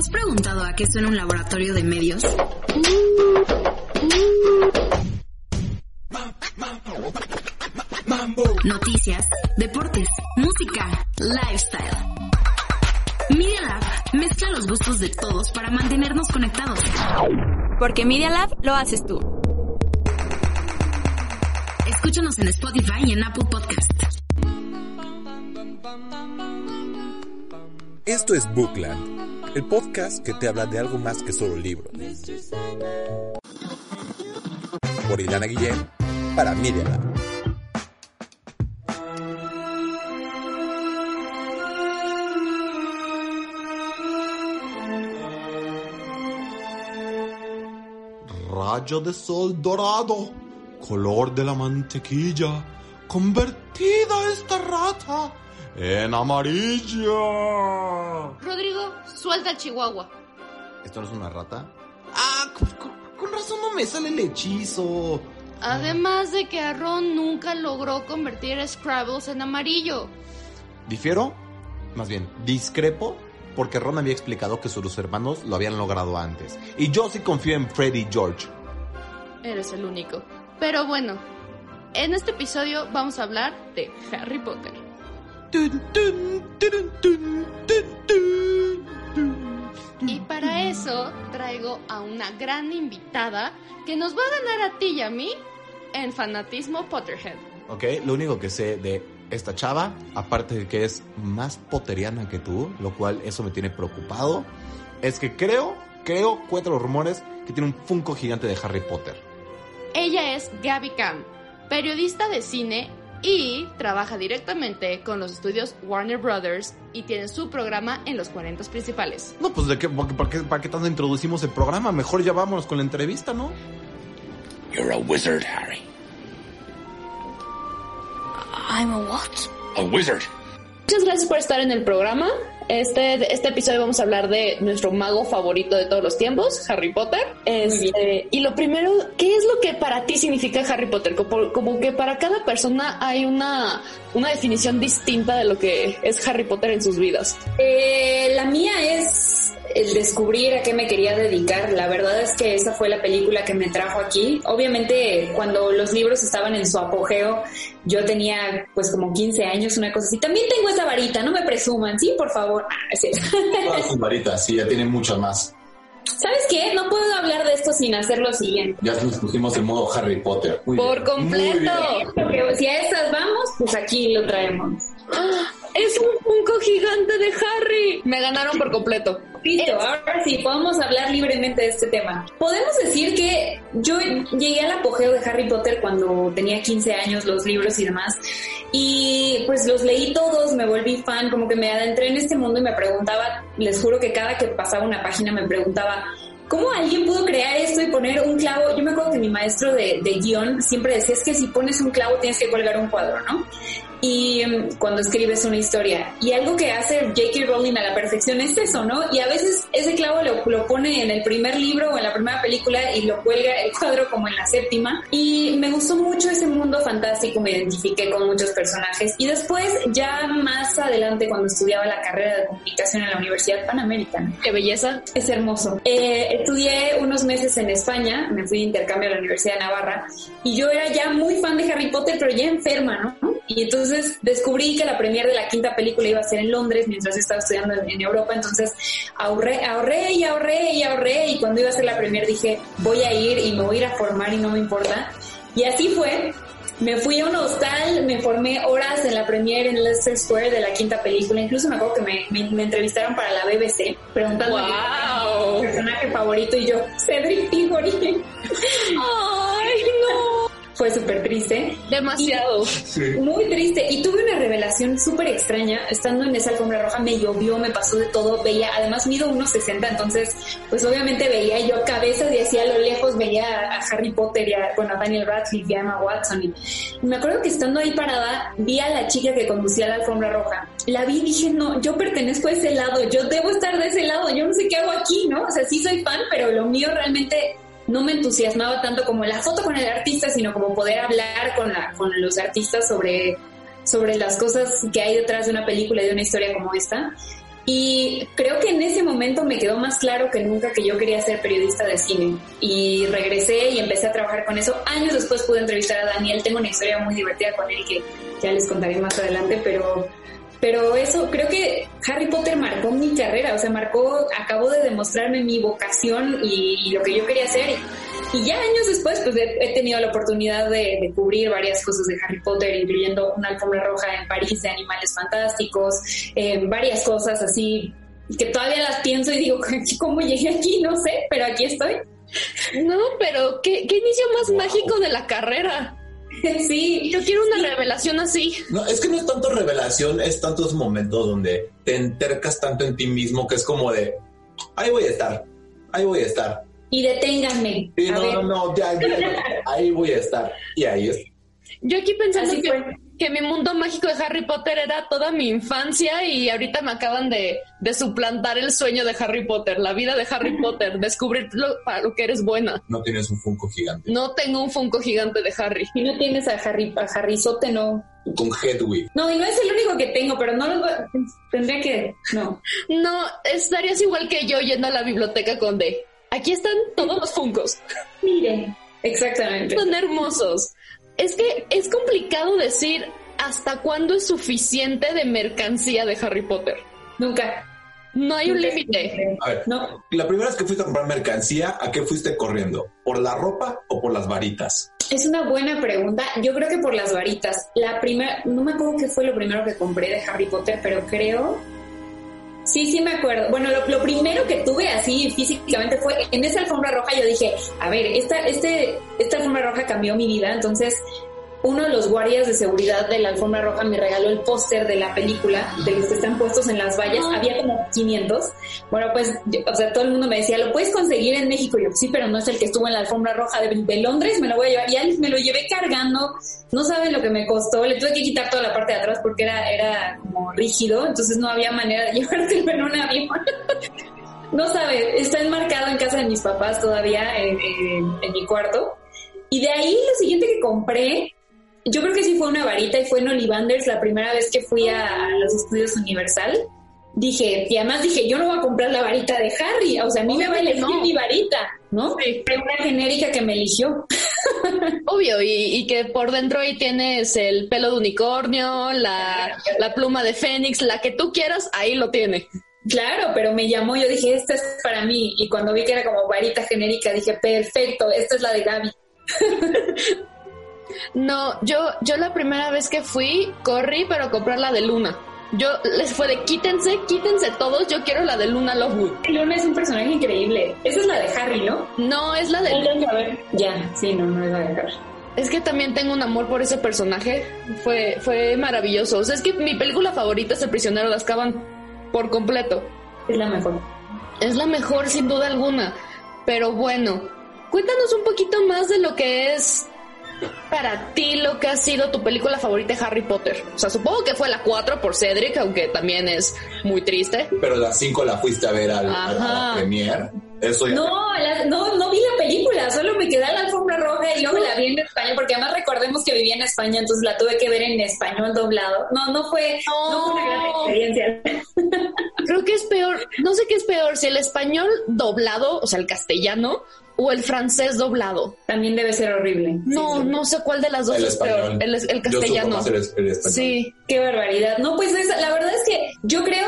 has preguntado a qué suena un laboratorio de medios? Noticias, deportes, música, lifestyle. Media Lab mezcla los gustos de todos para mantenernos conectados. Porque Media Lab lo haces tú. Escúchanos en Spotify y en Apple Podcast. Esto es Bookland, el podcast que te habla de algo más que solo libros. Por Ilana Guillén, para Lab. Rayo de sol dorado, color de la mantequilla, convertida esta rata en amarilla. Rodrigo, suelta el chihuahua. ¿Esto no es una rata? Ah, con, con- con razón no me sale el hechizo. Además de que Ron nunca logró convertir a Scrabbles en amarillo. ¿Difiero? Más bien, discrepo porque Ron había explicado que sus hermanos lo habían logrado antes. Y yo sí confío en Freddy y George. Eres el único. Pero bueno, en este episodio vamos a hablar de Harry Potter. Y para eso traigo a una gran invitada que nos va a ganar a ti y a mí en fanatismo Potterhead. Ok, lo único que sé de esta chava, aparte de que es más poteriana que tú, lo cual eso me tiene preocupado, es que creo, creo, cuento los rumores, que tiene un Funko gigante de Harry Potter. Ella es Gaby Cam, periodista de cine y trabaja directamente con los estudios Warner Brothers y tiene su programa en los 40 principales. No, pues de qué, ¿para qué, para qué, para qué tanto introducimos el programa? Mejor ya vámonos con la entrevista, ¿no? You're a wizard, Harry. I'm a what? A wizard. Muchas gracias por estar en el programa. Este, este episodio vamos a hablar de nuestro mago favorito de todos los tiempos, Harry Potter. Este, y lo primero, ¿qué es lo que para ti significa Harry Potter? Como, como que para cada persona hay una, una definición distinta de lo que es Harry Potter en sus vidas. Eh, la mía es el descubrir a qué me quería dedicar. La verdad es que esa fue la película que me trajo aquí. Obviamente, cuando los libros estaban en su apogeo, yo tenía pues como 15 años, una cosa así. También tengo esa varita, no me presuman, sí, por favor. Sí. Todas sus varitas, sí, ya tienen muchas más. ¿Sabes qué? No puedo hablar de esto sin hacer lo siguiente. Ya nos pusimos en modo Harry Potter. Muy Por bien. completo. Muy bien. Porque si a estas vamos, pues aquí lo traemos. ¡Ah! ¡Es un Funko gigante de Harry! Me ganaron por completo. Listo, ahora sí, podemos hablar libremente de este tema. Podemos decir que yo llegué al apogeo de Harry Potter cuando tenía 15 años, los libros y demás, y pues los leí todos, me volví fan, como que me adentré en este mundo y me preguntaba, les juro que cada que pasaba una página me preguntaba, ¿Cómo alguien pudo crear esto y poner un clavo? Yo me acuerdo que mi maestro de, de guion siempre decía, es que si pones un clavo tienes que colgar un cuadro, ¿no? Y mm, cuando escribes una historia. Y algo que hace J.K. Rowling a la perfección es eso, ¿no? Y a veces ese clavo lo, lo pone en el primer libro o en la primera película y lo cuelga el cuadro como en la séptima. Y me gustó mucho ese mundo fantástico, me identifiqué con muchos personajes. Y después, ya más adelante, cuando estudiaba la carrera de comunicación en la Universidad Panamericana, ¡Qué belleza! es hermoso. Eh, estudié unos meses en España, me fui de intercambio a la Universidad de Navarra y yo era ya muy fan de Harry Potter, pero ya enferma, ¿no? Y entonces descubrí que la premier de la quinta película iba a ser en Londres mientras estaba estudiando en, en Europa, entonces ahorré, ahorré y ahorré y ahorré y cuando iba a ser la premier dije voy a ir y me voy a ir a formar y no me importa. Y así fue. Me fui a un hostal, me formé horas en la premiere en Leicester Square de la quinta película. Incluso me acuerdo que me, me- me entrevistaron para la BBC preguntando ¡Wow! mi personaje favorito y yo, Cedric Diggory. ¡Ay, no! Fue súper triste. Demasiado. Muy triste. Y tuve una revelación súper extraña. Estando en esa alfombra roja me llovió, me pasó de todo. Veía, además mido unos 60, entonces pues obviamente veía yo cabezas y así a lo lejos veía a Harry Potter y a, bueno, a Daniel Radcliffe y a Emma Watson. Y, y me acuerdo que estando ahí parada vi a la chica que conducía la alfombra roja. La vi y dije, no, yo pertenezco a ese lado, yo debo estar de ese lado, yo no sé qué hago aquí, ¿no? O sea, sí soy fan, pero lo mío realmente no me entusiasmaba tanto como la foto con el artista, sino como poder hablar con, los artistas sobre, sobre las cosas que hay detrás de una película y de una historia como esta. Y creo que en ese momento me quedó más claro que nunca que yo quería ser periodista de cine. Y regresé y empecé a trabajar con eso. Años después pude entrevistar a Daniel. Tengo una historia muy divertida con él que ya les contaré más adelante, pero pero eso, creo que Harry Potter marcó mi carrera, o sea, marcó, acabó de demostrarme mi vocación y, lo que yo quería hacer. Y, ya años después, pues he, tenido la oportunidad de, cubrir varias cosas de Harry Potter, incluyendo una alfombra roja en París de animales fantásticos, eh, varias cosas así que todavía las pienso y digo, ¿cómo llegué aquí? No sé, pero aquí estoy. No, pero qué, qué inicio más mágico de la carrera. Sí, yo quiero una revelación así. No, es que no es tanto revelación, es tantos momentos donde te entercas tanto en ti mismo que es como de, ahí voy a estar, ahí voy a estar. Y deténganme. Y no, no, no, ya, ahí voy a estar. Y ahí es. Yo aquí pensando que, que mi mundo mágico de Harry Potter era toda mi infancia y ahorita me acaban de, suplantar el sueñño de Harry Potter, la vida de Harry Potter, descubrir lo, para lo que eres buena. No tienes un Funko gigante. No tengo un Funko gigante de Harry. Y no tienes a Harry, a Harry Sote, no. Con Hedwig. No, y no es el único que tengo, pero no lo tendría que, no. No, estarías igual que yo yendo a la biblioteca con D. Aquí están todos los Funkos. Miren, exactamente. Son hermosos es que es complicado decir hasta cuándo es suficiente de mercancía de Harry Potter. Nunca. No hay un límite. A ver, no. la primera vez que fuiste a comprar mercancía, ¿a qué fuiste corriendo? ¿Por la ropa o por las varitas? Es una buena pregunta. Yo creo que por las varitas. La primera, no me acuerdo qué fue lo primero que compré de Harry Potter, pero creo Sí, sí me acuerdo. Bueno, lo, primero que tuve así físicamente fue en esa alfombra roja. Yo dije, a ver, esta, este, esta alfombra roja cambió mi vida. Entonces, uno de los guardias de seguridad de la alfombra roja me regaló el póster de la película, de los que están puestos en las vallas. Había como 500. Bueno, pues, o sea, todo el mundo me decía, ¿lo puedes conseguir en México? Y yo, sí, pero no es el que estuvo en la alfombra roja de, de Londres, me lo voy a llevar. Y me lo llevé cargando no saben lo que me costó. Le tuve que quitar toda la parte de atrás porque era, era como rígido, entonces no había manera de llevárselo en un avión. no sabe, está enmarcado en casa de mis papás todavía en, mi cuarto. Y de ahí lo siguiente que compré, yo creo que sí fue una varita y fue en Olivanders la primera vez que fui a, los estudios Universal. Dije, y además dije, yo no voy a comprar la varita de Harry, o sea, a mí me va a elegir mi varita, ¿no? Sí. Fue una genérica que me eligió. Obvio, y, que por dentro ahí tienes el pelo de unicornio, la, pluma de Fénix, la que tú quieras, ahí lo tiene. Claro, pero me llamó, yo dije, esta es para mí. Y cuando vi que era como varita genérica, dije, perfecto, esta es la de Gaby. no, yo, yo la primera vez que fui, corrí, pero comprar la de Luna. Yo les fue de quítense, quítense todos, yo quiero la de Luna Lovewood. Luna es un personaje increíble. Esa es la de Harry, ¿no? No, es la de Luna. Ya, sí, no, no es la de Harry. Es que también tengo un amor por ese personaje. Fue, fue maravilloso. O sea, es que mi película favorita es El prisionero de Azkaban. Por completo. Es la mejor. Es la mejor, sin duda alguna. Pero bueno, cuéntanos un poquito más de lo que es para ti lo que ha sido tu película favorita de Harry Potter? O sea, supongo que fue la 4 por Cedric, aunque también es muy triste. Pero la 5 la fuiste a ver al, a la premier. Eso no, no, no vi la película, solo me quedé a la alfombra roja y luego la vi en español, porque además recordemos que vivía en España, entonces la tuve que ver en español doblado. No, no fue, no fue una gran experiencia. Creo que es peor, no sé qué es peor, si el español doblado, o sea, el castellano, o el francés doblado. También debe ser horrible. No, no sé cuál de las dos es peor. El, castellano. Sí. Qué barbaridad. No, pues la verdad es que yo creo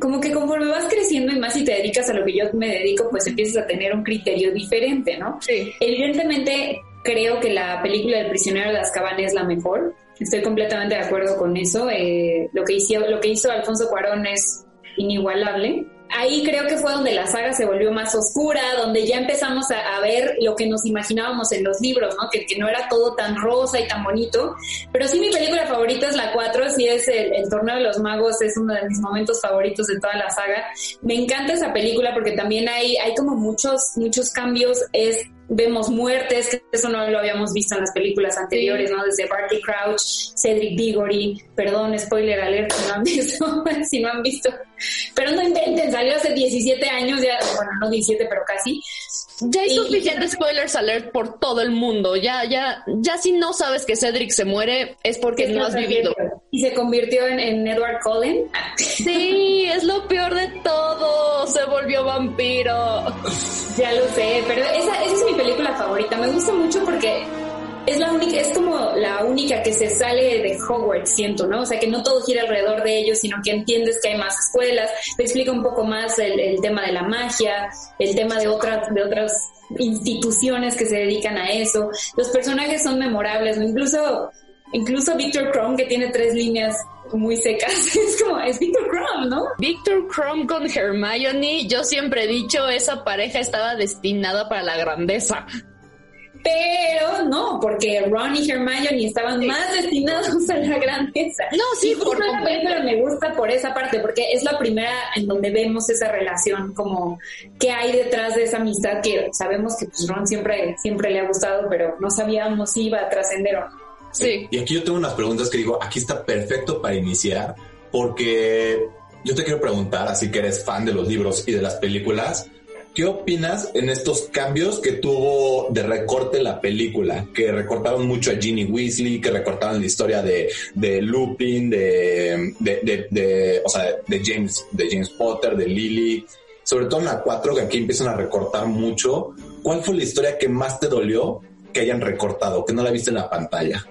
como que conforme vas creciendo y más y te dedicas a lo que yo me dedico, pues empiezas a tener un criterio diferente, ¿no? Sí. Evidentemente creo que la película del prisionero de Azkaban es la mejor. Estoy completamente de acuerdo con eso. Eh, lo, que hizo, lo que hizo Alfonso Cuarón es inigualable ahí creo que fue donde la saga se volvió más oscura, donde ya empezamos a, ver lo que nos imaginábamos en los libros, ¿no? Que, no era todo tan rosa y tan bonito. Pero sí, mi película favorita es la 4, sí es el, el, Torneo de los Magos, es uno de mis momentos favoritos de toda la saga. Me encanta esa película porque también hay, hay como muchos, muchos cambios. Es vemos muertes, que eso no lo habíamos visto en las películas anteriores, ¿no? Desde Barty Crouch, Cedric Diggory, perdón, spoiler alert si no han visto, si no han visto, pero no inventen, salió hace 17 años, ya, bueno, no 17, pero casi. Ya hay suficientes spoilers alert por todo el mundo. Ya, ya, ya si no sabes que Cedric se muere es porque no has vivido. Y se convirtió en, en Edward Cullen. Sí, es lo peor de todo. Se volvió vampiro. Ya lo sé, pero esa, esa es mi película favorita. Me gusta mucho porque es la única, es como la única que se sale de Hogwarts, siento, ¿no? O sea, que no todo gira alrededor de ellos, sino que entiendes que hay más escuelas, te explica un poco más el, el tema de la magia, el tema de otras, de otras instituciones que se dedican a eso. Los personajes son memorables. Incluso, incluso Victor Crumb, que tiene tres líneas muy secas, es como, es Victor Crumb, ¿no? Victor Crumb con Hermione, yo siempre he dicho, esa pareja estaba destinada para la grandeza. Pero no, porque Ron y Hermione estaban más destinados a la grandeza. No, sí, Y por la película me gusta por esa parte, porque es la primera en donde vemos esa relación, como que hay detrás de esa amistad que sabemos que pues, Ron siempre, siempre le ha gustado, pero no sabíamos si iba a trascender o no. Sí. Y aquí yo tengo unas preguntas que digo, aquí está perfecto para iniciar, porque yo te quiero preguntar, así que eres fan de los libros y de las películas, ¿qué opinas en estos cambios que tuvo de recorte la película? Que recortaron mucho a Ginny Weasley, que recortaron la historia de, de Lupin, de, de, de, o sea, de James, de James Potter, de Lily, sobre todo en la 4, que aquí empiezan a recortar mucho. ¿Cuál fue la historia que más te dolió que hayan recortado, que no la viste en la pantalla?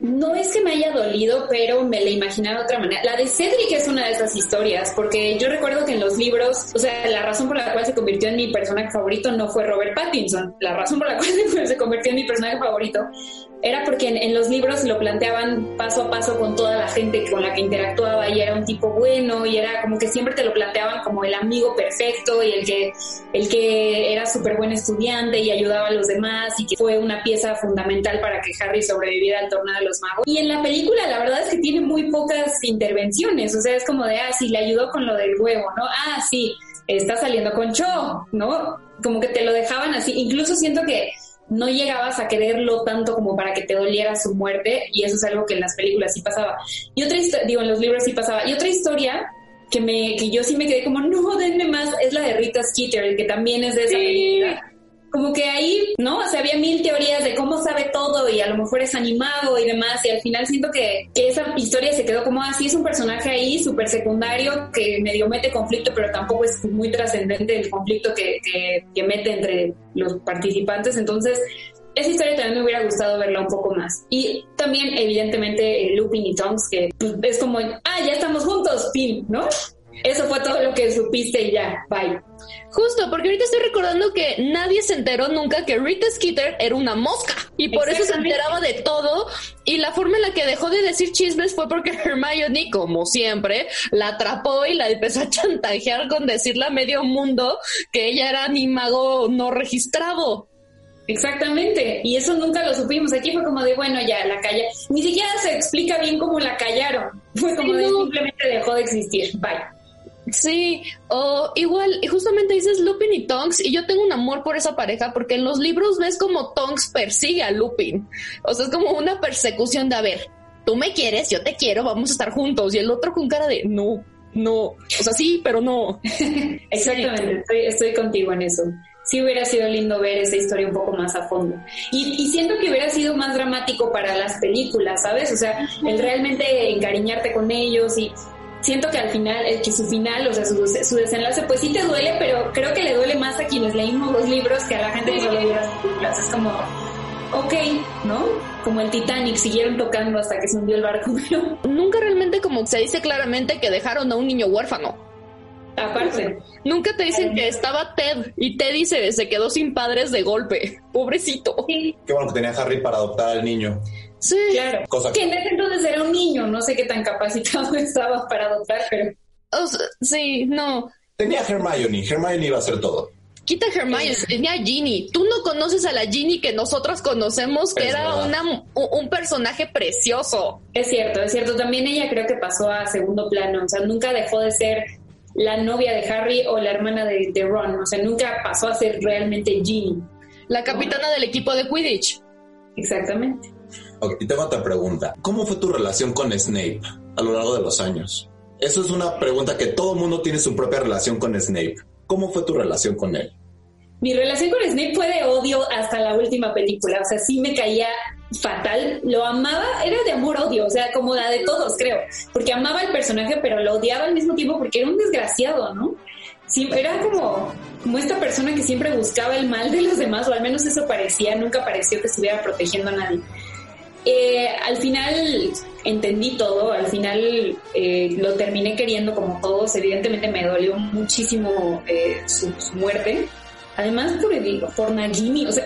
No es que me haya dolido, pero me la imaginaba de otra manera. La de Cedric es una de esas historias, porque yo recuerdo que en los libros, o sea, la razón por la cual se convirtió en mi personaje favorito no fue Robert Pattinson. La razón por la cual se convirtió en mi personaje favorito era porque en, los libros lo planteaban paso a paso con toda la gente con la que interactuaba y era un tipo bueno y era como que siempre te lo planteaban como el amigo perfecto y el que, el que era súper buen estudiante y ayudaba a los demás y que fue una pieza fundamental para que Harry sobreviviera al torneo de los magos. Y en la película la verdad es que tiene muy pocas intervenciones, o sea, es como de, ah, sí, le ayudó con lo del huevo, ¿no? Ah, sí, está saliendo con Cho, ¿no? Como que te lo dejaban así, incluso siento que no llegabas a quererlo tanto como para que te doliera su muerte y eso es algo que en las películas sí pasaba. Y otra historia, digo, en los libros sí pasaba. Y otra historia que me que yo sí me quedé como, no, denme más, es la de Rita Skeeter, que también es de esa película. Como que ahí, ¿no? O sea, había mil teorías de cómo sabe todo y a lo mejor es animado y demás y al final siento que, esa historia se quedó como así, es un personaje ahí súper secundario que medio mete conflicto, pero tampoco es muy trascendente el conflicto que, que, que mete entre los participantes. Entonces, esa historia también me hubiera gustado verla un poco más. Y también, evidentemente, eh, Lupin y Tonks, que pues, es como, ah, ya estamos juntos, fin, ¿no? Eso fue todo lo que supiste y ya, bye. Justo, porque ahorita estoy recordando que nadie se enteró nunca que Rita Skeeter era una mosca y por eso se enteraba de todo y la forma en la que dejó de decir chismes fue porque Hermione, como siempre, la atrapó y la empezó a chantajear con decirle a medio mundo que ella era animago no registrado. Exactamente, y eso nunca lo supimos. Aquí fue como de, bueno, ya la calla. Ni siquiera se explica bien cómo la callaron. Fue como Sí, de no. simplemente dejó de existir. Bye. Sí, o igual, y justamente dices Lupin y Tonks, y yo tengo un amor por esa pareja, porque en los libros ves como Tonks persigue a Lupin. O sea, es como una persecución de, a ver, tú me quieres, yo te quiero, vamos a estar juntos. Y el otro con cara de, no, no. O sea, sí, pero no. Exactamente, estoy, estoy contigo en eso. Sí hubiera sido lindo ver esa historia un poco más a fondo. Y, y siento que hubiera sido más dramático para las películas, ¿sabes? O sea, el realmente encariñarte con ellos y siento que al final, eh, que su final, o sea, su, su desenlace, pues sí te duele, pero creo que le duele más a quienes leímos los libros que a la gente que solo vio las películas. Es como, ok, ¿no? Como el Titanic, siguieron tocando hasta que se hundió el barco, pero Nunca realmente como se dice claramente que dejaron a un niño huérfano. aparte. Nunca te dicen que estaba Ted y Ted dice, se quedó sin padres de golpe. Pobrecito. Sí, Qué bueno que tenía Harry para adoptar al niño. Sí. claro. Cosa Que en ese entonces era un niño, no sé qué tan capacitado estaba para adoptar, pero O sea, sí, no. Tenía Hermione. Hermione iba a hacer todo. Quita Hermione, tenía a Ginny. Tú no conoces a la Ginny que nosotros conocemos, que Es era una, un, un personaje precioso. es cierto, es cierto. También ella creo que pasó a segundo plano, o sea, nunca dejó de ser la novia de Harry o la hermana de, de Ron, o sea, nunca pasó a ser realmente Ginny. La capitana del equipo de Quidditch. Exactamente. Ok, y tengo otra pregunta. ¿Cómo fue tu relación con Snape a lo largo de los años? Eso es una pregunta que todo mundo tiene su propia relación con Snape. ¿Cómo fue tu relación con él? Mi relación con Snape fue de odio hasta la última película. O sea, sí me caía fatal. Lo amaba, era de amor-odio, o sea, como la de todos, creo. Porque amaba al personaje, pero lo odiaba al mismo tiempo porque era un desgraciado, ¿no? Era como, como esta persona que siempre buscaba el mal de los demás, o al menos eso parecía, nunca pareció que estuviera protegiendo a nadie. Eh, al final entendí todo, al final eh, lo terminé queriendo como todos, evidentemente me dolió muchísimo eh, su, muerte, además por, el, por Nagini, o sea,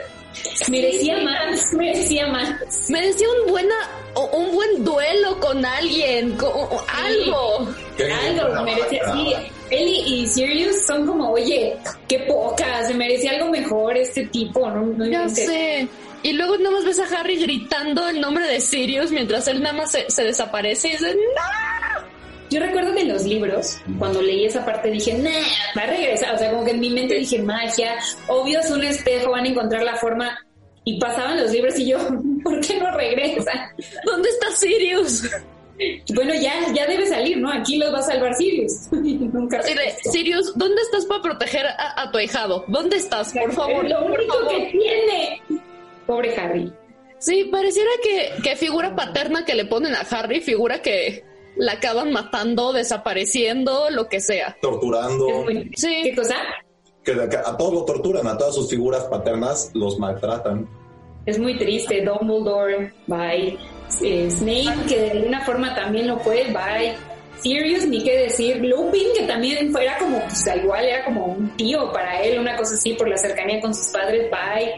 merecía más, merecía más. Merecía un buena o un buen duelo con alguien, con, algo. Algo, merecía, sí. Él y, Sirius son como, oye, qué poca, se merecía algo mejor este tipo, ¿no? no Ya sé. Y luego nada más ves a Harry gritando el nombre de Sirius mientras él nada más se, se desaparece y dice, ¡No! Yo recuerdo que en los libros, cuando leí esa parte, dije, nah, va a regresar. O sea, como que en mi mente dije, magia, obvio es un espejo, van a encontrar la forma. Y pasaban los libros y yo, ¿por qué no regresa? ¿Dónde está Sirius? Bueno, ya, ya debe salir, ¿no? Aquí los va a salvar Sirius. Nunca de, Sirius, ¿dónde estás para proteger a, a tu ahijado? ¿Dónde estás? Por favor, Es lo por único favor. que tiene. Pobre Harry. Sí, pareciera que, que figura paterna que le ponen a Harry, figura que la acaban matando, desapareciendo, lo que sea. Torturando. Muy- Sí. ¿Qué cosa? Que a todos lo torturan, a todas sus figuras paternas los maltratan. Es muy triste. Dumbledore, bye. Eh, Snape, que de alguna forma también lo fue, bye. Sirius, ni qué decir. Lupin, que también fuera como, pues igual era como un tío para él, una cosa así por la cercanía con sus padres, bye.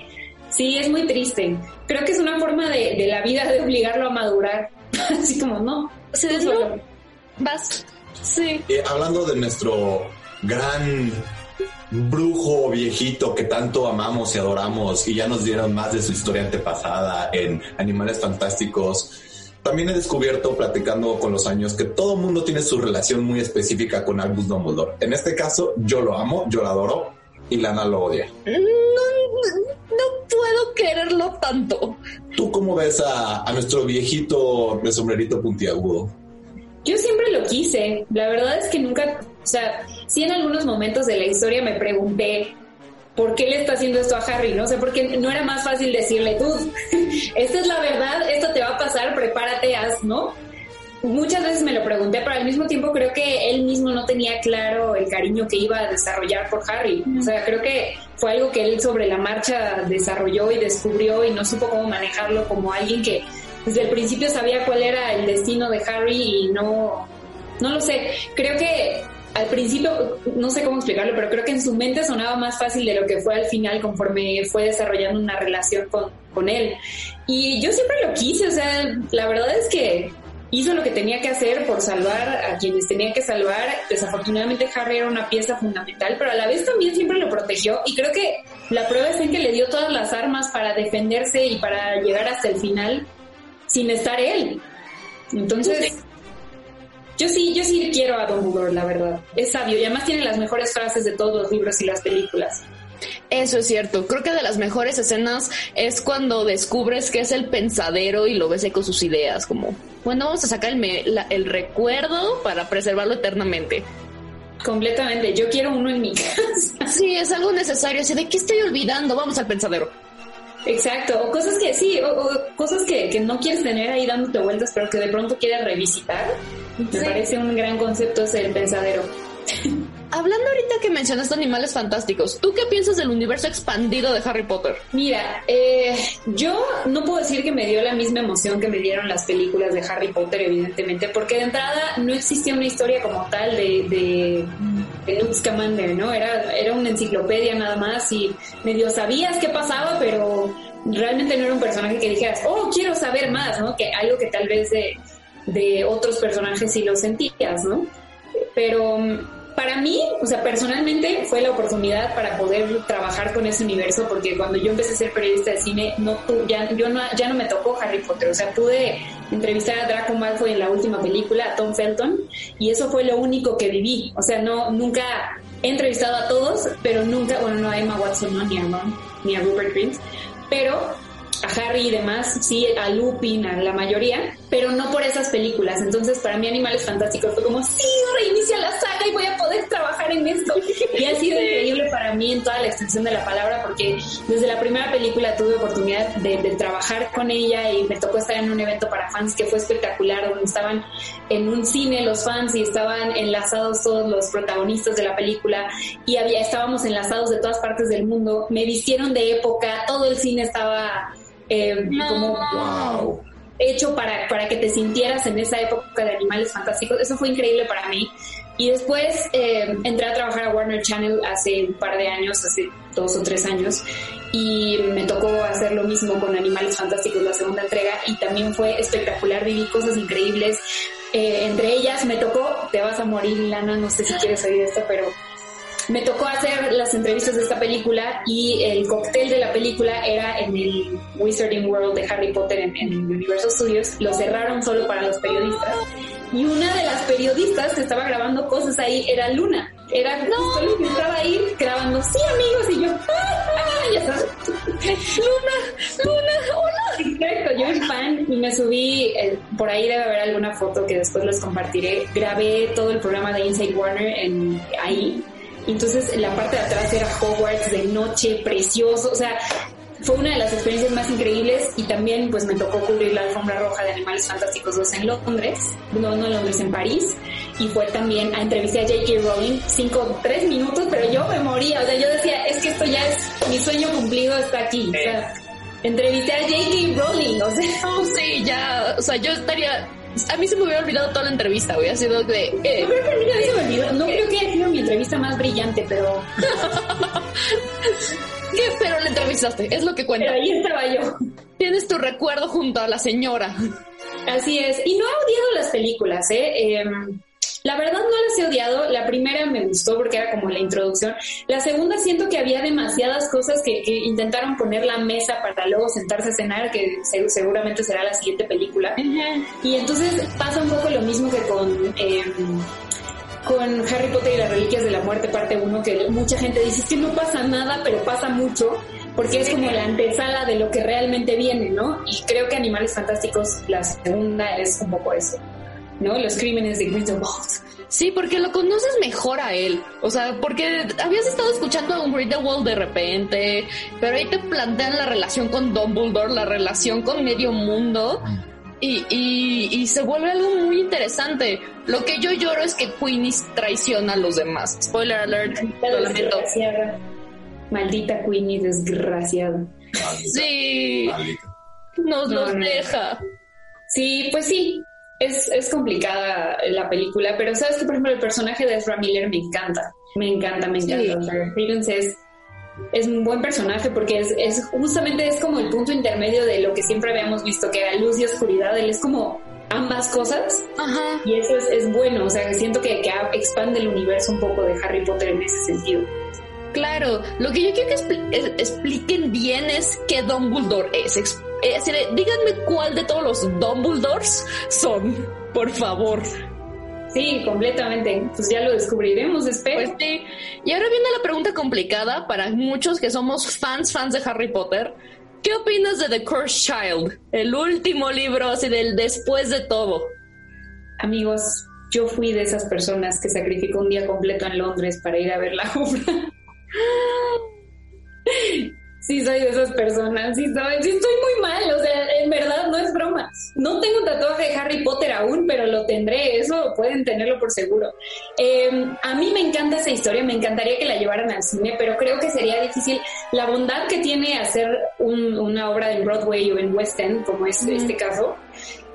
Sí, es muy triste. Creo que es una forma de, de la vida de obligarlo a madurar. así como, no. Sí, tú ¿no? solo. Vas. Sí. Y hablando de nuestro gran brujo viejito que tanto amamos y adoramos y ya nos dieron más de su historia antepasada en Animales Fantásticos, también he descubierto platicando con los años que todo mundo tiene su relación muy específica con Albus Dumbledore. En este caso, yo lo amo, yo lo adoro y Lana lo odia. No, no puedo quererlo tanto. ¿Tú cómo ves a, nuestro viejito de sombrerito puntiagudo? Yo siempre lo quise. La verdad es que nunca, o sea, sí en algunos momentos de la historia me pregunté por qué le está haciendo esto a Harry, ¿no? O sea, porque no era más fácil decirle, tú, esta es la verdad, esto te va a pasar, prepárate, haz, ¿no? Muchas veces me lo pregunté, pero al mismo tiempo creo que él mismo no tenía claro el cariño que iba a desarrollar por Harry. O sea, creo que fue algo que él sobre la marcha desarrolló y descubrió y no supo cómo manejarlo como alguien que desde el principio sabía cuál era el destino de Harry y no, no lo sé. Creo que al principio, no sé cómo explicarlo, pero creo que en su mente sonaba más fácil de lo que fue al final conforme fue desarrollando una relación con, con él. Y yo siempre lo quise, o sea, la verdad es que hizo lo que tenía que hacer por salvar a quienes tenía que salvar. Desafortunadamente Harry era una pieza fundamental, pero a la vez también siempre lo protegió y creo que la prueba es en que le dio todas las armas para defenderse y para llegar hasta el final sin estar él. Entonces, yo sí, yo sí quiero a Dumbledore, la verdad. Es sabio y además tiene las mejores frases de todos los libros y las películas. Eso es cierto. Creo que de las mejores escenas es cuando descubres que es el pensadero y lo ves ahí con sus ideas, como, bueno, vamos a sacar el, me- la- el recuerdo para preservarlo eternamente. Completamente. Yo quiero uno en mi casa. Sí, es algo necesario. Así de, ¿qué estoy olvidando? Vamos al pensadero. Exacto. O cosas que sí, o, o cosas que, que no quieres tener ahí dándote vueltas, pero que de pronto quieres revisitar. Me Sí. parece un gran concepto ese del pensadero. Hablando ahorita que mencionaste animales fantásticos, ¿tú qué piensas del universo expandido de Harry Potter? Mira, eh, yo no puedo decir que me dio la misma emoción que me dieron las películas de Harry Potter, evidentemente, porque de entrada no existía una historia como tal de, de, de ¿no? Era, era una enciclopedia nada más y medio sabías qué pasaba, pero realmente no era un personaje que dijeras, oh, quiero saber más, ¿no? Que algo que tal vez de, de otros personajes sí lo sentías, ¿no? Pero mm, para mí, o sea, personalmente fue la oportunidad para poder trabajar con ese universo, porque cuando yo empecé a ser periodista de cine, no ya, yo no, ya no me tocó Harry Potter, o sea, pude entrevistar a Draco Malfoy en la última película, a Tom Felton, y eso fue lo único que viví, o sea, no, nunca he entrevistado a todos, pero nunca, bueno, no a Emma Watson, no, ni a Ron, ni a Rupert Grint, pero a Harry y demás, sí, a Lupin, a la mayoría, pero no por esas películas. Entonces, para mí Animales Fantásticos fue como, sí, reinicia la saga y voy a poder trabajar en esto. Y ha sido increíble para mí en toda la extensión de la palabra, porque desde la primera película tuve oportunidad de, de trabajar con ella y me tocó estar en un evento para fans que fue espectacular, donde estaban en un cine los fans y estaban enlazados todos los protagonistas de la película y había, estábamos enlazados de todas partes del mundo. Me vistieron de época, todo el cine estaba eh, como Wow. hecho para, para que te sintieras en esa época de animales fantásticos. Eso fue increíble para mí. Y después eh, entré a trabajar a Warner Channel hace un par de años, hace dos o tres años, y me tocó hacer lo mismo con Animales Fantásticos, la segunda entrega, y también fue espectacular, viví cosas increíbles. Eh, entre ellas me tocó, te vas a morir, Lana, no sé si quieres oír esto, pero me tocó hacer las entrevistas de esta película y el cóctel de la película era en el Wizarding World de Harry Potter en, en Universal Studios. Lo cerraron solo para los periodistas. Y una de las periodistas que estaba grabando cosas ahí era Luna. Era justo Luna, estaba ahí grabando, sí amigos, y yo, ¡ah! ya sabes. Luna, Luna, hola. Exacto, yo era fan y me subí, eh, por ahí debe haber alguna foto que después les compartiré. Grabé todo el programa de Inside Warner en ahí entonces la parte de atrás era Hogwarts de noche, precioso, o sea, fue una de las experiencias más increíbles y también pues me tocó cubrir la alfombra roja de Animales Fantásticos 2 en Londres, no, no en Londres, en París, y fue también a entrevisté a J.K. Rowling, cinco, tres minutos, pero yo me moría, o sea, yo decía, es que esto ya es, mi sueño cumplido está aquí, o sea, entrevisté a J.K. Rowling, o sea, No, sí, ya, o sea, yo estaría... A mí se me hubiera olvidado toda la entrevista, hubiera sido de... eh, olvidó, no creo que haya sido mi entrevista más brillante, pero, ¿Qué? Pero la entrevistaste, es lo que cuenta. pero ahí estaba yo. Tienes tu recuerdo junto a la señora. Así es. Y no he odiado las películas, ¿eh? Em, la verdad no las he odiado. La primera me gustó porque era como la introducción. La segunda siento que había demasiadas cosas que, que intentaron poner la mesa para luego sentarse a cenar, que se- seguramente será la siguiente película. Y entonces pasa un poco lo mismo que con... em, con Harry Potter y las Reliquias de la Muerte, parte 1, que mucha gente dice es que no pasa nada, pero pasa mucho, porque es como la antesala de lo que realmente viene, ¿no? Y creo que Animales Fantásticos, la segunda, es un poco eso, ¿no? Los crímenes de Grindelwald. Sí, porque lo conoces mejor a él. O sea, porque habías estado escuchando a un Grindelwald de repente, pero ahí te plantean la relación con Dumbledore, la relación con medio mundo. Y, y, y se vuelve algo muy interesante. Lo que yo lloro es que Queenie traiciona a los demás. Spoiler alert, lo lamento. Desgraciada. Maldita Queenie desgraciada. Sí, Maldita. nos No, los no. deja. Sí, pues sí. Es, es complicada la película, pero sabes que, por ejemplo, el personaje de Ezra Miller me encanta. Me encanta, me encanta. Sí. O sea, Credence es, es un buen personaje porque es, es justamente es como el punto intermedio de lo que siempre habíamos visto, que era luz y oscuridad. Él es como ambas cosas Ajá. y eso es, es bueno. O sea, siento que, que expande el universo un poco de Harry Potter en ese sentido. Claro, lo que yo quiero que expliquen bien es qué Dumbledore es. Eh, así de, díganme cuál de todos los Dumbledores son, por favor. Sí, completamente. Pues ya lo descubriremos, espero. Pues sí. Y ahora viene la pregunta complicada para muchos que somos fans, fans de Harry Potter. ¿Qué opinas de The Cursed Child? El último libro, así del después de todo. Amigos, yo fui de esas personas que sacrificó un día completo en Londres para ir a ver la obra. Sí, soy de esas personas, sí, soy, sí estoy muy mal, o sea, en verdad no es broma. No tengo un tatuaje de Harry Potter aún, pero lo tendré, eso pueden tenerlo por seguro. Eh, a mí me encanta esa historia, me encantaría que la llevaran al cine, pero creo que sería difícil. La bondad que tiene hacer un- una obra en Broadway o en West End, como es este caso,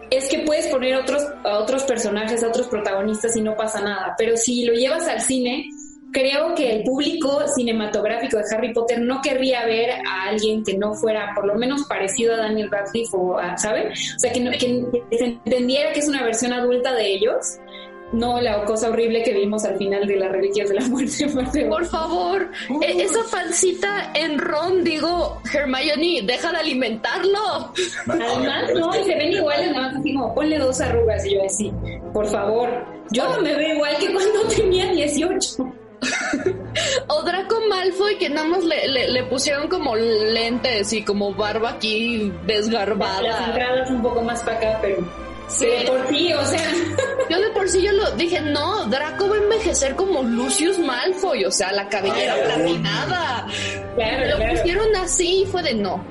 es que puedes poner otros, a otros personajes, a otros protagonistas y no pasa nada. Pero si lo llevas al cine, creo que el público cinematográfico de Harry Potter no querría ver a alguien que no fuera por lo menos parecido a Daniel Radcliffe o a, ¿saben? O sea, que, no- que se entendiera que es una versión adulta de ellos, no la cosa horrible que vimos al final de las Reliquias de la Muerte. Por favor, e- esa falsita en Ron, digo, Hermione, deja de alimentarlo. Además, no, y se ven iguales, nada más así como ponle dos arrugas y yo así, por favor. Yo me veo igual que cuando tenía 18. O Draco Malfoy que nada más le, le, le pusieron como lentes y como barba aquí Las desgarbada. entradas un poco más para acá, pero de por sí, o sea, Yo de por sí yo lo dije, no, Draco va a envejecer como Lucius Malfoy, o sea, la cabellera platinada. claro, Lo claro. pusieron así y fue de no,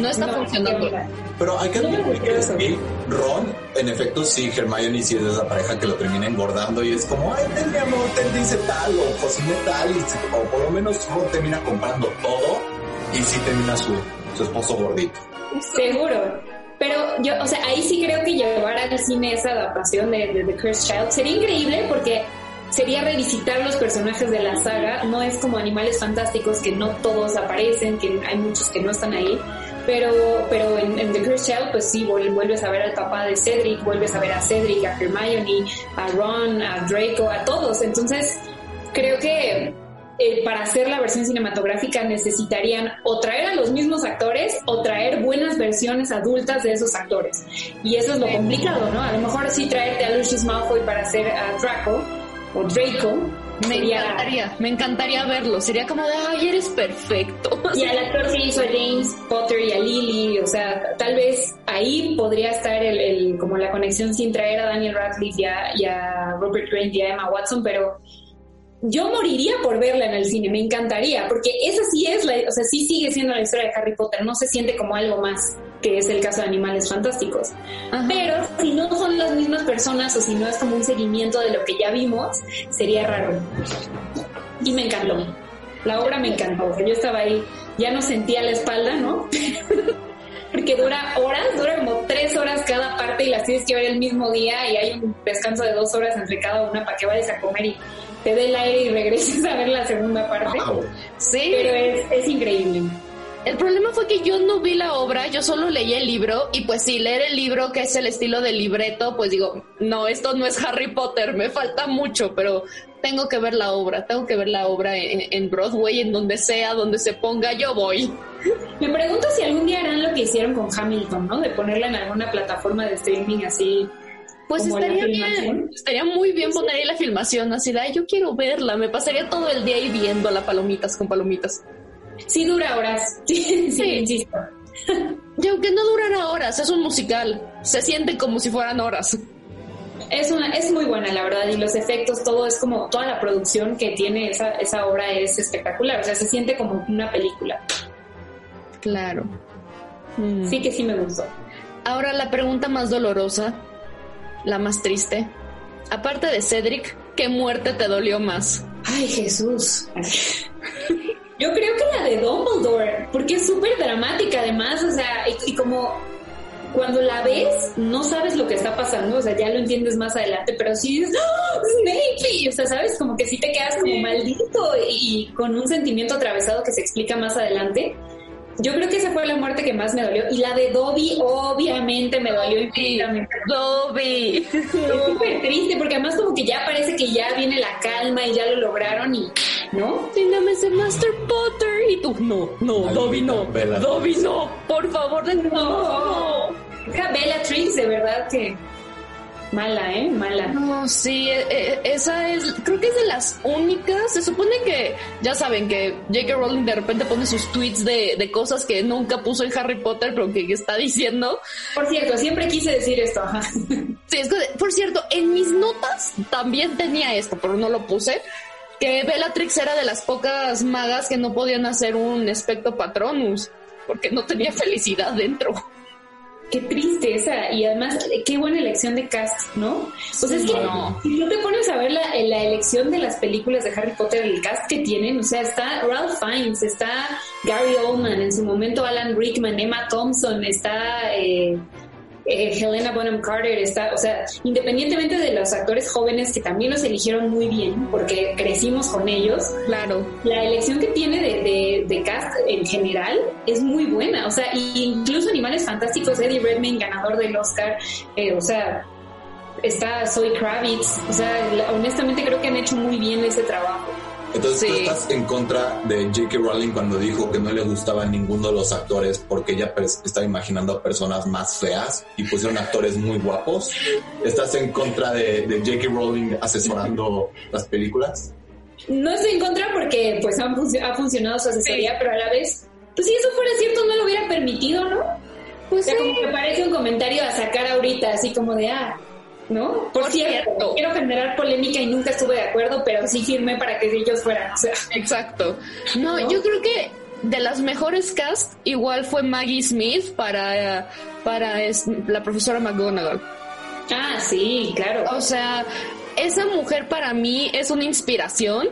no está No, funcionando. Pero hay que admitir que sí, Ron, en efecto, sí, Hermione sí es de esa pareja que lo termina engordando y es como, ay, ten mi amor, ten dice tal o cociné tal, y, o por lo menos Ron termina comprando todo y sí termina su, su esposo gordito. Seguro. Pero yo, o sea, ahí sí creo que llevar al cine esa adaptación de, de The Cursed Child sería increíble porque sería revisitar los personajes de la saga. No es como Animales Fantásticos que no todos aparecen, que hay muchos que no están ahí. Pero, pero en, en The Cursed Child, pues sí, vuel- vuelves a ver al papá de Cedric, vuelves a ver a Cedric, a Hermione, a Ron, a Draco, a todos. Entonces, creo que eh, para hacer la versión cinematográfica necesitarían o traer a los mismos actores o traer buenas versiones adultas de esos actores. Y eso es lo complicado, ¿no? A lo mejor sí traerte a Lucius Malfoy para hacer a Draco o Draco. Me sería- encantaría, me encantaría verlo. Sería como de, ay, eres perfecto. Y al actor que hizo James Potter y sea, tal vez ahí podría estar el, el- como la conexión sin traer a Daniel Radcliffe y a, y a Robert Grant y a Emma Watson, pero yo moriría por verla en el cine, me encantaría, porque esa sí es la, o sea, sí sigue siendo la historia de Harry Potter, no se siente como algo más, que es el caso de Animales Fantásticos. Ajá. Pero si no son las mismas personas o si no es como un seguimiento de lo que ya vimos, sería raro. Y me encantó. La obra me encantó. Yo estaba ahí, ya no sentía la espalda, ¿no? Porque dura horas, dura como tres horas cada parte y las tienes que ver el mismo día y hay un descanso de dos horas entre cada una para que vayas a comer y te dé el aire y regreses a ver la segunda parte. Wow. Sí. Pero es, es increíble. El problema fue que yo no vi la obra, yo solo leí el libro y pues sí, leer el libro, que es el estilo de libreto, pues digo, no, esto no es Harry Potter, me falta mucho, pero tengo que ver la obra, tengo que ver la obra en, en Broadway, en donde sea, donde se ponga, yo voy. Me pregunto si algún día harán lo que hicieron con Hamilton, ¿no? De ponerla en alguna plataforma de streaming así. Pues estaría bien, estaría muy bien poner ahí la filmación, así de, ay, yo quiero verla, me pasaría todo el día ahí viendo la palomitas con palomitas. Sí dura horas. Sí, sí, insisto. Y aunque no durara horas, es un musical, se siente como si fueran horas. Es una, es muy buena, la verdad, y los efectos, todo es como, toda la producción que tiene esa, esa obra es espectacular, o sea, se siente como una película. Claro. Mm. Sí que sí me gustó. Ahora la pregunta más dolorosa, la más triste. Aparte de Cedric, ¿qué muerte te dolió más? Ay, Jesús. Yo creo que la de Dumbledore, porque es súper dramática además, o sea, y, y como cuando la ves, no sabes lo que está pasando, o sea, ya lo entiendes más adelante, pero sí dices, ¡Ah, Snape, o sea, sabes, como que sí te quedas como maldito y, y con un sentimiento atravesado que se explica más adelante. Yo creo que esa fue la muerte que más me dolió. Y la de Dobby, obviamente, me dolió infinitamente. Dobby. Es súper triste, porque además como que ya parece que ya viene la calma y ya lo lograron y... ¿No? Dígame ese Master Potter. Y tú, no, no, Dobby no. Bellatrix. Dobby no. Por favor, de no. Esa Bellatrix, de verdad que... Mala, ¿eh? Mala. No, sí, e- e- esa es, creo que es de las únicas. Se supone que, ya saben, que J.K. Rowling de repente pone sus tweets de, de cosas que nunca puso en Harry Potter, pero que está diciendo. Por cierto, siempre quise decir esto, ajá. Sí, es que, por cierto, en mis notas también tenía esto, pero no lo puse. Que Bellatrix era de las pocas magas que no podían hacer un espectro patronus, porque no tenía felicidad dentro. Qué triste esa, y además, qué buena elección de cast, ¿no? O sea, es que No. si no te pones a ver la, la elección de las películas de Harry Potter, el cast que tienen, o sea, está Ralph Fiennes, está Gary Oldman, en su momento Alan Rickman, Emma Thompson, está eh, eh, Helena Bonham Carter, está, o sea, independientemente de los actores jóvenes que también los eligieron muy bien, porque crecimos con ellos, Claro. la elección que tiene de, de- de cast en general es muy buena. O sea, incluso Animales Fantásticos, Eddie Redmayne, ganador del Oscar, eh, o sea, está Zoe Kravitz. O sea, honestamente creo que han hecho muy bien ese trabajo. Entonces tú estás en contra de J.K. Rowling cuando dijo que no le gustaba ninguno de los actores porque ella estaba imaginando a personas más feas y pusieron actores muy guapos. ¿Estás en contra de, de J.K. Rowling asesorando las películas? no estoy en contra porque pues han func- ha funcionado su asesoría, pero a la vez, pues si eso fuera cierto no lo hubiera permitido, ¿no? Pues o sea, sí. como que parece un comentario a sacar ahorita, así como de, ah, ¿no? Por, Por cierto, cierto. quiero generar polémica y nunca estuve de acuerdo, pero sí firmé para que ellos fueran, o sea, Exacto. No, ¿No? yo creo que de las mejores cast igual fue Maggie Smith para, para es- la profesora McGonagall. ah, sí, claro. O sea, esa mujer para mí es una inspiración.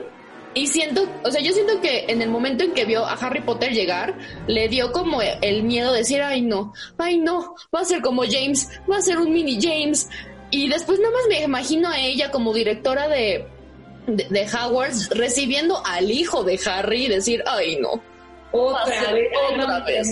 Y siento, o sea, yo siento que en el momento en que vio a Harry Potter llegar, le dio como el miedo de decir, ay no, ay no, va a ser como James, va a ser un mini James. Y después nada más me imagino a ella como directora de, de, de Hogwarts recibiendo al hijo de Harry y decir, ay no, Otra Otra vez, otra vez.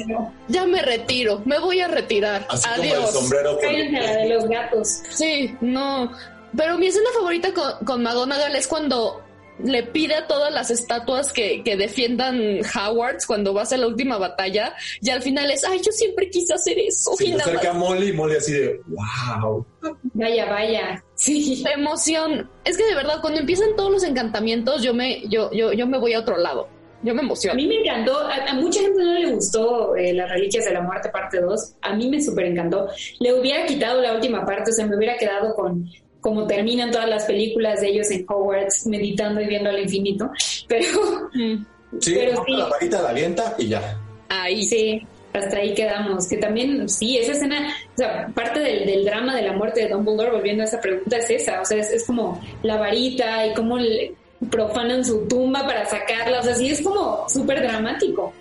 ya me retiro, me voy a retirar. Así como el Adiós. sombrero Cállense la de los gatos. Sí, no. Pero mi escena favorita con, con McGonagall es cuando le pide a todas las estatuas que, que defiendan Howards cuando va a hacer la última batalla y al final es, ay, yo siempre quise hacer eso. Se y te nada acerca. Molly y Molly así de, wow. Vaya, vaya. Sí. La emoción. Es que de verdad, cuando empiezan todos los encantamientos, yo me, yo, yo, yo me voy a otro lado. Yo me A emociono. mí me encantó, a, a mucha gente no le gustó eh, Las Reliquias de la Muerte parte 2, a mí me súper encantó. Le hubiera quitado la última parte, o sea, me hubiera quedado con como terminan todas las películas de ellos en Hogwarts, meditando y viendo al infinito, pero Mm, Sí, Pero rompe sí. la varita, la avienta y ya. Ahí. sí, hasta ahí quedamos. Que también, sí, esa escena, o sea, parte del, del drama de la muerte de Dumbledore, volviendo a esa pregunta, es esa, o sea, es, es como la varita y cómo le profanan su tumba para sacarla, o sea, sí es como súper dramático.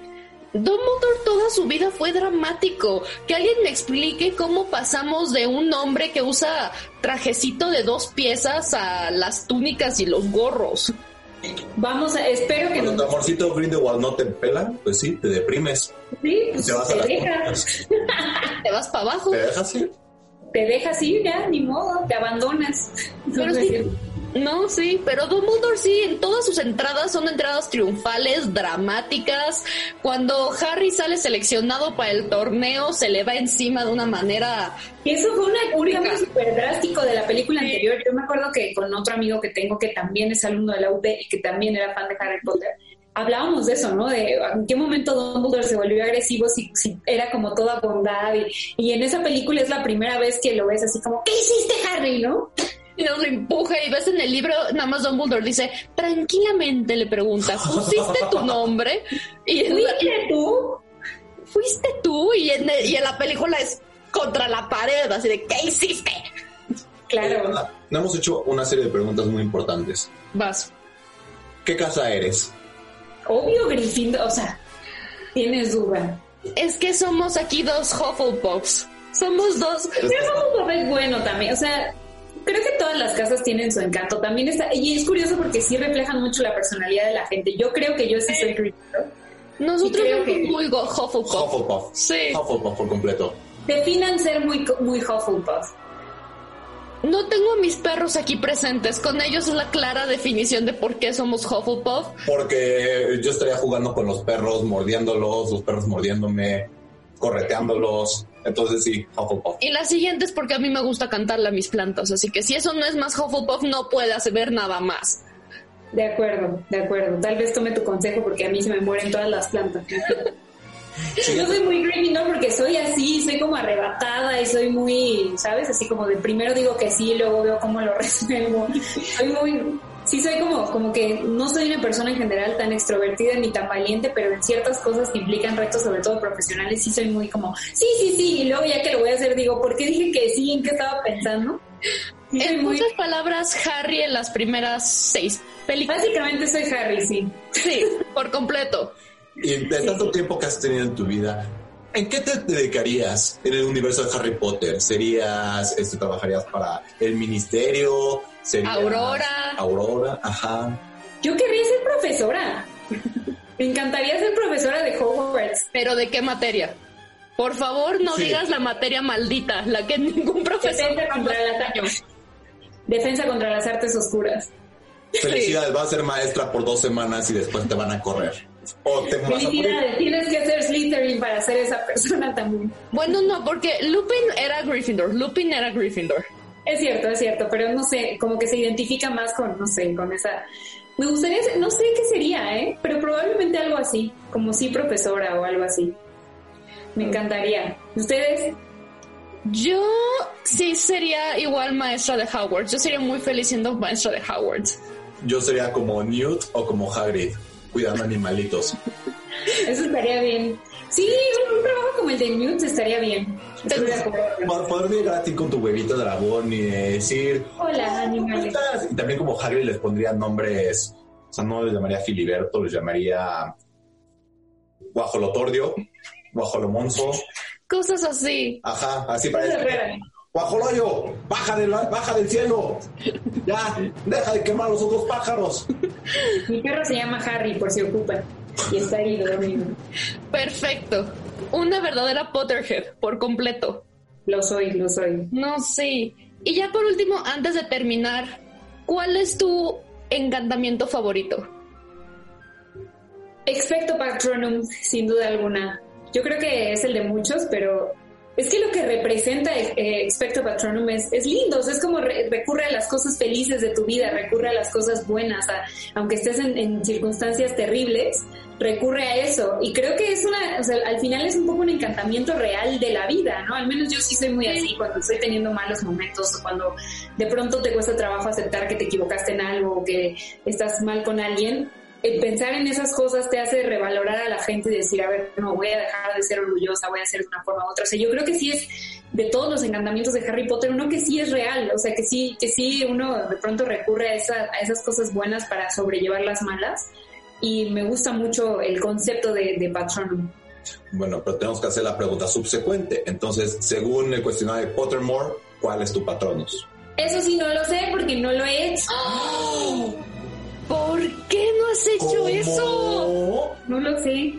Dumbledore toda su vida fue dramático. Que alguien me explique cómo pasamos de un hombre que usa trajecito de dos piezas a las túnicas y los gorros. Vamos a, espero que Cuando tu amorcito Grindelwald no te pela, pues sí, te deprimes. Sí, pues Te vas a te las. Te vas para abajo. Te dejas ir. Te deja así, ya, ni modo, te abandonas. Pero sí, no, sí, pero Dumbledore sí, en todas sus entradas son entradas triunfales, dramáticas. Cuando Harry sale seleccionado para el torneo, se le va encima de una manera. Eso fue una, un cambio súper drástico de la película anterior. Yo me acuerdo que con otro amigo que tengo que también es alumno de la UP y que también era fan de Harry Potter, hablábamos de eso, ¿no? De en qué momento Dumbledore se volvió agresivo, si, si era como toda bondad. Y, y en esa película es la primera vez que lo ves así como, ¿qué hiciste, Harry, no? Y nos lo empuja y ves en el libro, nada más Dumbledore dice, tranquilamente le pregunta, ¿pusiste tu nombre? Y ¿Fuiste tú? fuiste tú y en, y en la película es contra la pared, así de, ¿qué hiciste? Claro. Eh, No hemos hecho una serie de preguntas muy importantes. Vas. ¿Qué casa eres? Obvio, Gryffindor, o sea, tienes duda. Es que somos aquí dos Hufflepuffs. Somos dos. Pero Hufflepuff es bueno también, o sea, creo que todas las casas tienen su encanto. También está, y es curioso porque sí reflejan mucho la personalidad de la gente. Yo creo que yo sí soy Gryffindor. Nosotros somos que- muy Hufflepuff. Hufflepuff. Sí. Hufflepuff por completo. Definan ser muy, co- muy Hufflepuff. No tengo a mis perros aquí presentes. Con ellos es la clara definición de por qué somos Hufflepuff. Porque yo estaría jugando con los perros, mordiéndolos, los perros mordiéndome, correteándolos. Entonces sí, Hufflepuff. Y la siguiente es porque a mí me gusta cantarle a mis plantas. Así que si eso no es más Hufflepuff, no puede hacer nada más. De acuerdo, de acuerdo. Tal vez tome tu consejo porque a mí se me mueren todas las plantas. Yo soy muy Gryffindor porque soy así, soy como arrebatada y soy muy, ¿sabes? Así como de primero digo que sí, luego veo cómo lo resuelvo. Soy muy, sí soy como, como que no soy una persona en general tan extrovertida ni tan valiente, pero en ciertas cosas que implican retos, sobre todo profesionales, sí soy muy como, sí, sí, sí, y luego ya que lo voy a hacer digo, ¿por qué dije que sí? ¿En qué estaba pensando? Sí, soy En muy, muchas palabras, Harry en las primeras seis películas. básicamente soy Harry, sí. Sí, por completo. Y de tanto tiempo que has tenido en tu vida, ¿en qué te dedicarías en el universo de Harry Potter? ¿Serías, este, trabajarías para el ministerio? ¿Serías Aurora. Aurora, ajá. Yo querría ser profesora. Me encantaría ser profesora de Hogwarts. Pero ¿de qué materia? Por favor, no Sí. digas la materia maldita, la que ningún profesor Defensa contra el ataque. Defensa contra las artes oscuras. Felicidades, vas a ser maestra por dos semanas y después te van a correr. O te. Felicidades, tienes que ser Slytherin para ser esa persona también. Bueno, no, porque Lupin era Gryffindor. Lupin era Gryffindor. Es cierto, es cierto, pero no sé, como que se identifica más con, no sé, con esa... Me gustaría, ser- no sé qué sería, ¿eh? Pero probablemente algo así, como sí profesora o algo así. Me encantaría. ¿Ustedes? Yo sí sería igual maestra de Howard. Yo sería muy feliz siendo maestra de Howard. Yo sería como Newt o como Hagrid, cuidando animalitos. Eso estaría bien. Sí, un, un trabajo como el de Newt estaría bien. Acuerdo. Poder llegar a ti con tu huevito dragón y decir, Hola, ¿cómo animales. Y también como Hagrid les pondría nombres, o sea, no les llamaría Filiberto, les llamaría Guajolotordio, Guajolomonzo, Cosas así. ajá, así para Decir, raras. Guajoloyo, baja del, baja del cielo, ya, deja de quemar los otros pájaros. Mi perro se llama Harry, por si ocupan. Y está ahí dormido. Perfecto. Una verdadera Potterhead, por completo. Lo soy, lo soy. No, sí. Y ya por último, antes de terminar, ¿cuál es tu encantamiento favorito? Expecto Patronum, sin duda alguna. Yo creo que es el de muchos, pero es que lo que representa eh, Expecto Patronum es, es lindo. O sea, es como re- recurre a las cosas felices de tu vida, recurre a las cosas buenas, a- aunque estés en, en circunstancias terribles, recurre a eso. Y creo que es una, o sea, al final es un poco un encantamiento real de la vida, ¿no? Al menos yo sí soy muy así cuando estoy teniendo malos momentos o cuando de pronto te cuesta trabajo aceptar que te equivocaste en algo o que estás mal con alguien el pensar en esas cosas te hace revalorar a la gente y decir, a ver, no, voy a dejar de ser orgullosa, voy a hacer de una forma u otra. O sea, yo creo que sí es de todos los encantamientos de Harry Potter, uno que sí es real, o sea, que sí, que sí uno de pronto recurre a, esa, a esas cosas buenas para sobrellevar las malas. Y me gusta mucho el concepto de, de Patronum. Bueno, pero tenemos que hacer la pregunta subsecuente. Entonces, según el cuestionario de Pottermore, ¿cuál es tu patronus? Eso sí no lo sé porque no lo he hecho. ¿Por qué no has hecho ¿Cómo? eso? No lo sé.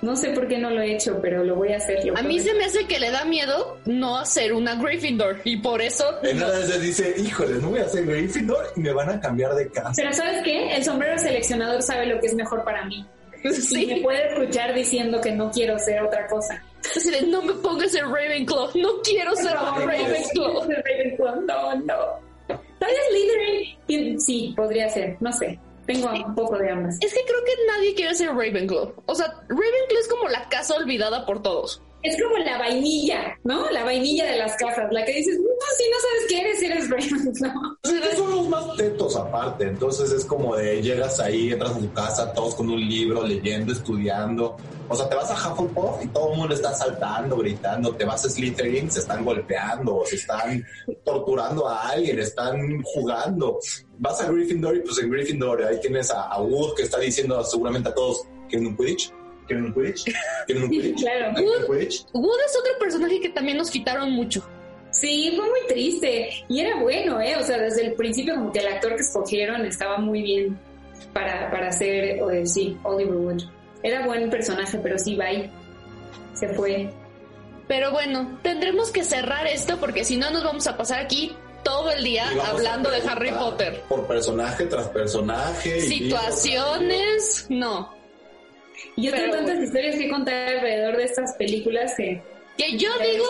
No sé por qué no lo he hecho, pero lo voy a hacer. lo A mí se me hace que le da miedo no hacer una Gryffindor y por eso En una dice, híjole, no voy a hacer Gryffindor y me van a cambiar de casa. Pero ¿sabes qué? El sombrero seleccionador sabe lo que es mejor para mí. Y me sí. puede escuchar diciendo que no quiero ser otra cosa. No me pongas el Ravenclaw, no quiero ser No, Ravenclaw. no, Ravenclaw, no, no. Tal vez Slytherin. Sí, podría ser, no sé. Tengo un poco de ambas. Es que creo que nadie quiere ser Ravenclaw. O sea, Ravenclaw es como la casa olvidada por todos. Es como la vainilla, ¿no? La vainilla de las cajas, la que dices, no, si no sabes qué eres, eres Ravenclaw. Estos son los más tetos aparte, entonces es como de llegas ahí, entras a tu casa, todos con un libro, leyendo, estudiando. O sea, te vas a Hufflepuff y todo el mundo está saltando, gritando. Te vas a Slytherin, se están golpeando, se están torturando a alguien, están jugando. Vas a Gryffindor y pues en Gryffindor ahí tienes a, a Wood que está diciendo seguramente a todos, ¿quieren un Quidditch? ¿Quieren un Quidditch? ¿Quieren un Quidditch? Claro. Wood es otro personaje que también nos quitaron mucho. Sí, fue muy triste. Y era bueno, ¿eh? O sea, desde el principio como que el actor que escogieron estaba muy bien para, para hacer, o, sí, Oliver Wood. Era buen personaje, pero sí, bye. Se fue. Pero bueno, tendremos que cerrar esto porque si no nos vamos a pasar aquí todo el día hablando de Harry Potter. Por personaje tras personaje. y- Situaciones, no. Y yo tengo tantas historias que contar alrededor de estas películas que... Que yo digo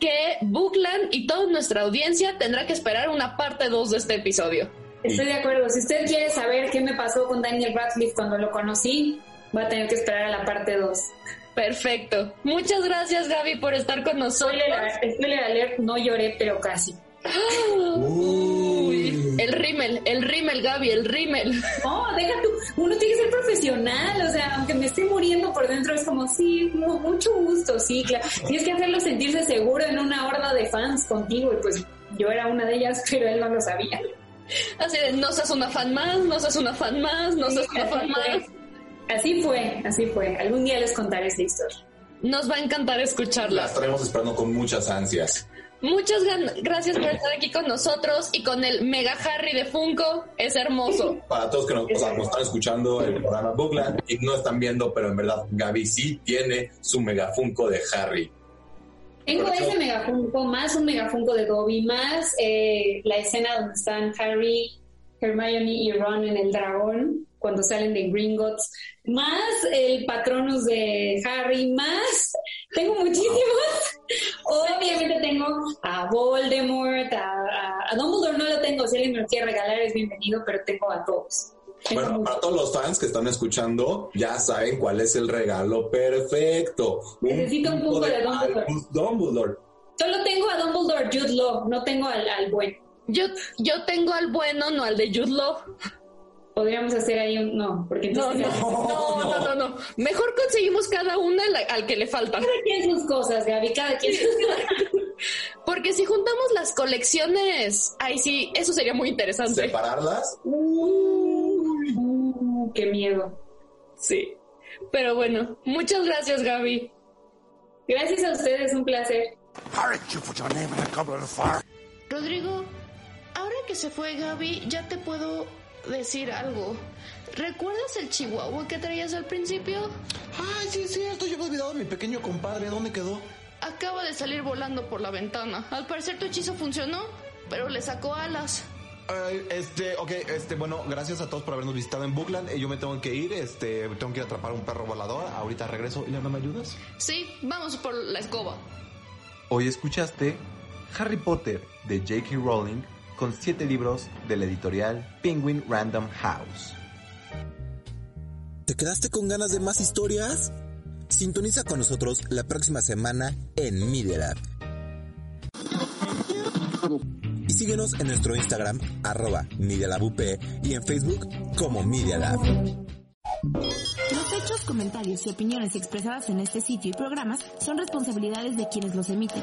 que Bookland y toda nuestra audiencia tendrá que esperar una parte 2 de este episodio. Estoy de acuerdo. Si usted quiere saber qué me pasó con Daniel Radcliffe cuando lo conocí, va a tener que esperar a la parte 2. Perfecto. Muchas gracias Gaby por estar con nosotros. Spoiler alert, no lloré, pero casi. Uy, el rímel, el rímel Gaby, el rímel. No, deja tú. Uno tiene que ser profesional. O sea, aunque me esté muriendo por dentro, es como, sí, mu- mucho gusto, sí, claro. Tienes que hacerlo sentirse seguro en una horda de fans contigo. Y pues yo era una de ellas, pero él no lo sabía. Así de, no seas una fan más, no seas una fan más, no seas una fan más. Así fue, así fue. Algún día les contaré esa historia. Nos va a encantar escucharla. La estaremos esperando con muchas ansias. Muchas gracias por estar aquí con nosotros y con el Mega Harry de Funko. Es hermoso. Para todos que nos, o sea, nos están escuchando el programa Bookland y no están viendo, pero en verdad Gaby sí tiene su megafunco de Harry. Tengo Por ese megafunco, más un megafunco de Dobby, más eh, la escena donde están Harry, Hermione y Ron en el dragón cuando salen de Gringotts, más el Patronus de Harry, más tengo muchísimos. Obviamente tengo a Voldemort, a, a, Dumbledore no lo tengo, si alguien me lo quiere regalar es bienvenido, pero tengo a todos. Bueno, para todos los fans que están escuchando, ya saben cuál es el regalo perfecto. Necesito un, poco de, Dumbledore. Dumbledore. Solo tengo a Dumbledore Jude Law, no tengo al, al bueno. Yo, yo tengo al bueno, no al de Jude Law. Podríamos hacer ahí un... No, porque no, no, no, no, no, Mejor conseguimos cada una al que le falta. Cada quien sus cosas, Gaby, cada quien sus cosas. Porque si juntamos las colecciones, ahí sí, eso sería muy interesante. ¿Separarlas? Uh, qué miedo. Sí. Pero bueno, muchas gracias, Gaby. Gracias a ustedes, un placer. Rodrigo, ahora que se fue Gaby, ya te puedo decir algo. ¿Recuerdas el chihuahua que traías al principio? Ay, sí, es cierto. Yo me he olvidado de mi pequeño compadre. ¿Dónde quedó? Acaba de salir volando por la ventana. Al parecer tu hechizo funcionó, pero le sacó alas. este, ok, este, bueno, gracias a todos por habernos visitado en Bookland. Eh, yo me tengo que ir, este, tengo que ir a atrapar un perro volador. Ahorita regreso. ¿Y no me ayudas? Sí, vamos por la escoba. Hoy escuchaste Harry Potter de J.K. Rowling con siete libros de la editorial Penguin Random House. ¿Te quedaste con ganas de más historias? Sintoniza con nosotros la próxima semana en Media Lab. Y síguenos en nuestro Instagram, arroba Media y en Facebook como Media Lab. Los hechos, comentarios y opiniones expresadas en este sitio y programas son responsabilidades de quienes los emiten